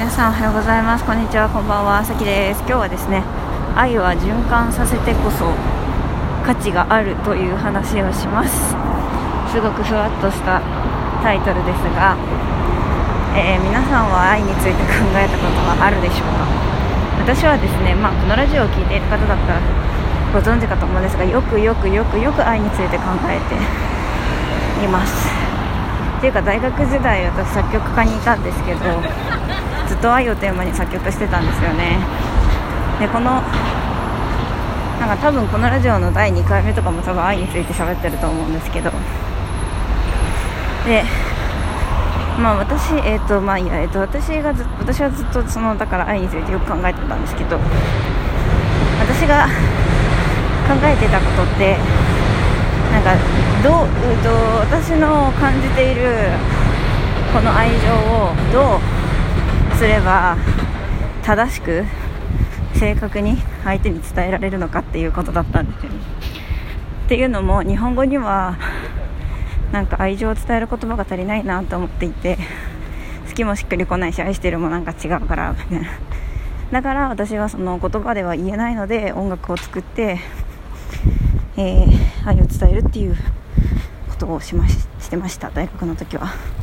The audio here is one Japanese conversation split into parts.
皆さんおはようございます。こんにちは。こんばんは。さきです。今日はですね愛は循環させてこそ価値があるという話をします。すごくふわっとしたタイトルですが、えー、皆さんは愛について考えたことはあるでしょうか？私はですね、まあ、このラジオを聴いている方だったらご存知かと思うんですがよくよくよくよく愛について考えています。っていうか大学時代私作曲家にいたんですけどずっと愛をテーマに作曲してたんですよね。でこのなんか多分このラジオの第2回目とかも多分愛について喋ってると思うんですけど。でまあ私えっ、ー、とまあいやえっ、ー、と私がず私はずっとそのだから愛についてよく考えてたんですけど。私が考えてたことってなんかどう、えー、と私の感じているこの愛情をどうすれば正しく正確に相手に伝えられるのかっていうことだったんですよね。っていうのも日本語にはなんか愛情を伝える言葉が足りないなと思っていて好きもしっくりこないし愛してるもなんか違うからみたいなだから私はその言葉では言えないので音楽を作って、えー、愛を伝えるっていうことをしましてました大学の時は。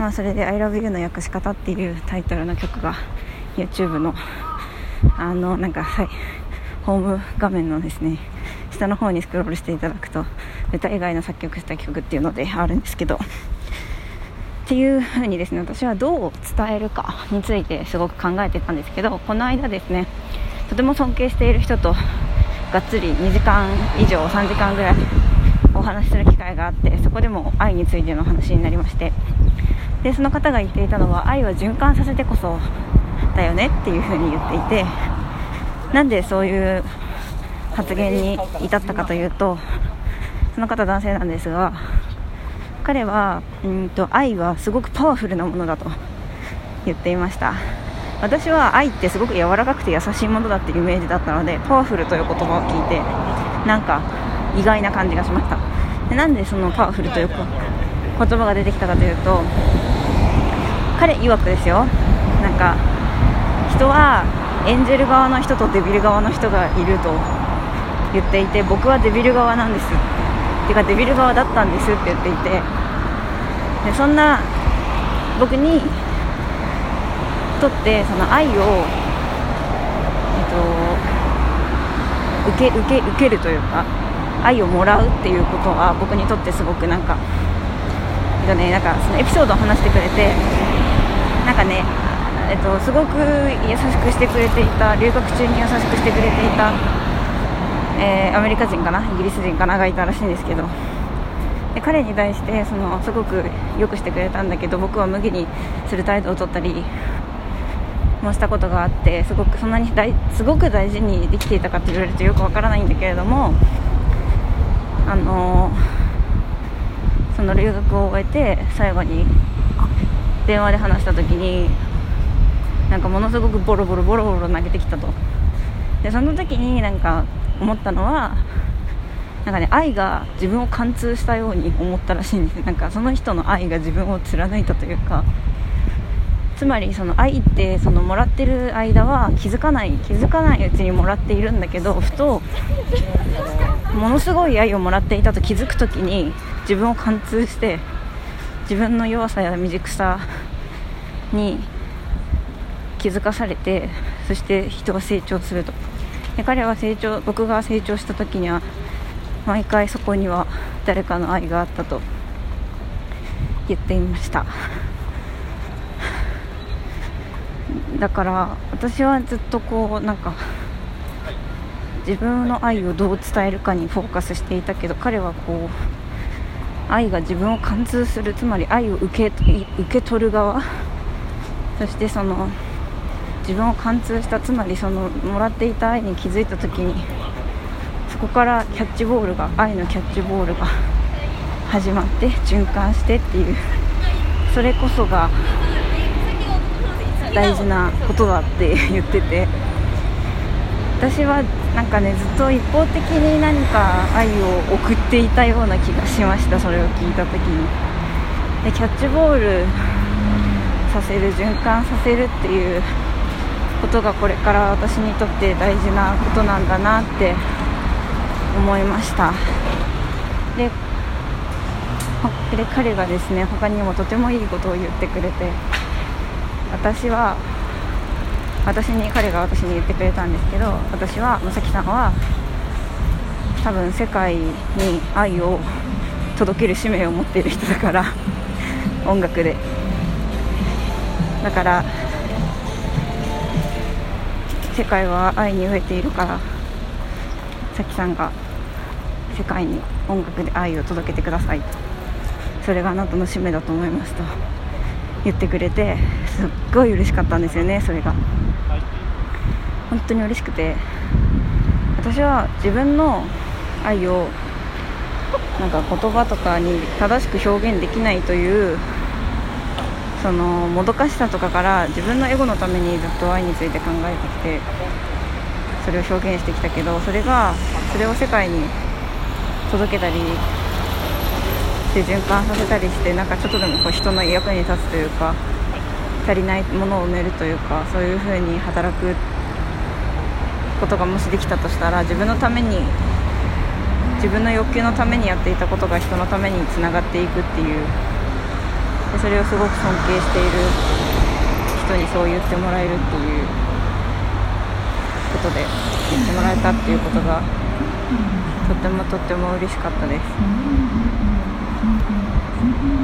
まあ、それで「ILOVEYOU の訳し方」っていうタイトルの曲が YouTube のあのなんかはいホーム画面のですね下の方にスクロールしていただくと歌以外の作曲した曲っていうのであるんですけどっていう風にですね私はどう伝えるかについてすごく考えてたんですけどこの間ですねとても尊敬している人とがっつり2時間以上3時間ぐらいお話しする機会があってそこでも愛についての話になりましてでその方が言っていたのは愛は循環させてこそだよねっていう風に言っていてなんでそういう発言に至ったかというとその方男性なんですが彼はうんと愛はすごくパワフルなものだと言っていました。私は愛ってすごく柔らかくて優しいものだっていうイメージだったのでパワフルという言葉を聞いてなんか意外な感じがしました。でなんでそのパワフルという言葉が出てきたかというと彼曰くですよ。なんか人はエンジェル側の人とデビル側の人がいると言っていて僕はデビル側なんです。っていうかデビル側だったんですって言っていて。でそんな僕にとってその愛を、えっと、受け受け受けるというか愛をもらうっていうことは僕にとってすごくなんかねなんかそのエピソードを話してくれてなんかね、えっと、すごく優しくしてくれていた留学中に優しくしてくれていた、えー、アメリカ人かなイギリス人かながいたらしいんですけどで彼に対してそのすごくよくしてくれたんだけど僕は無限にする態度を取ったりもしたことがあってすごくそんなに大すごく大事にできていたかと言われるとよくわからないんだけれどもあのその留学を終えて最後に電話で話した時になんかものすごくボロボロボロボロ投げてきたと。でその時になんか思ったのはなんかね愛が自分を貫通したように思ったらしいんです。なんかその人の愛が自分を貫いたというか。つまりその愛ってそのもらってる間は気づかない気づかないうちにもらっているんだけどふとものすごい愛をもらっていたと気づく時に自分を貫通して自分の弱さや未熟さに気づかされてそして人が成長すると。で彼は成長僕が成長した時には毎回そこには誰かの愛があったと言っていました。だから私はずっとこうなんか自分の愛をどう伝えるかにフォーカスしていたけど彼はこう愛が自分を貫通するつまり愛を受け受け取る側。そしてその自分を貫通したつまりそのもらっていた愛に気づいた時にそこからキャッチボールが愛のキャッチボールが始まって循環してっていう。それこそが大事なことだって言ってて。私はなんかねずっと一方的に何か愛を送っていたような気がしましたそれを聞いた時に。でキャッチボールさせる循環させるっていうことがこれから私にとって大事なことなんだなって思いました。でで彼がですね他にもとてもいいことを言ってくれて私は私に彼が私に言ってくれたんですけど私はまさきさんは多分世界に愛を届ける使命を持っている人だから音楽で。だから世界は愛に飢えているからさきさんが世界に音楽で愛を届けてくださいと。それがあなたの使命だと思いますと言ってくれてすっごい嬉しかったんですよねそれが。本当に嬉しくて私は自分の愛をなんか言葉とかに正しく表現できないというそのもどかしさとかから自分のエゴのためにずっと愛について考えてきてそれを表現してきたけどそれがそれを世界に届けたりして循環させたりしてなんかちょっとでもこう人の役に立つというか足りないものを埋めるというかそういう風に働くことがもしできたとしたら自分のために自分の欲求のためにやっていたことが人のためにつながっていくっていうでそれをすごく尊敬している人にそう言ってもらえるっていうことで言ってもらえたっていうことがとってもとっても嬉しかったです。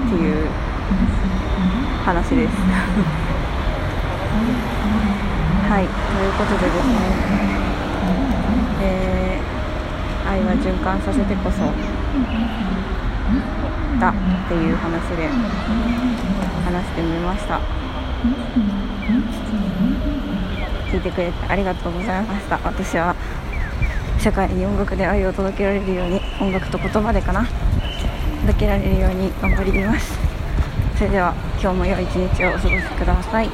っていう話です。はい。ということでですね。循環させてこそだっていう話で話してみました。聞いてくれてありがとうございました。私は社会に音楽で愛を届けられるように音楽と言葉でかな。届けられるように頑張ります。それでは今日も良い一日をお過ごしください。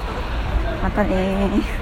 またね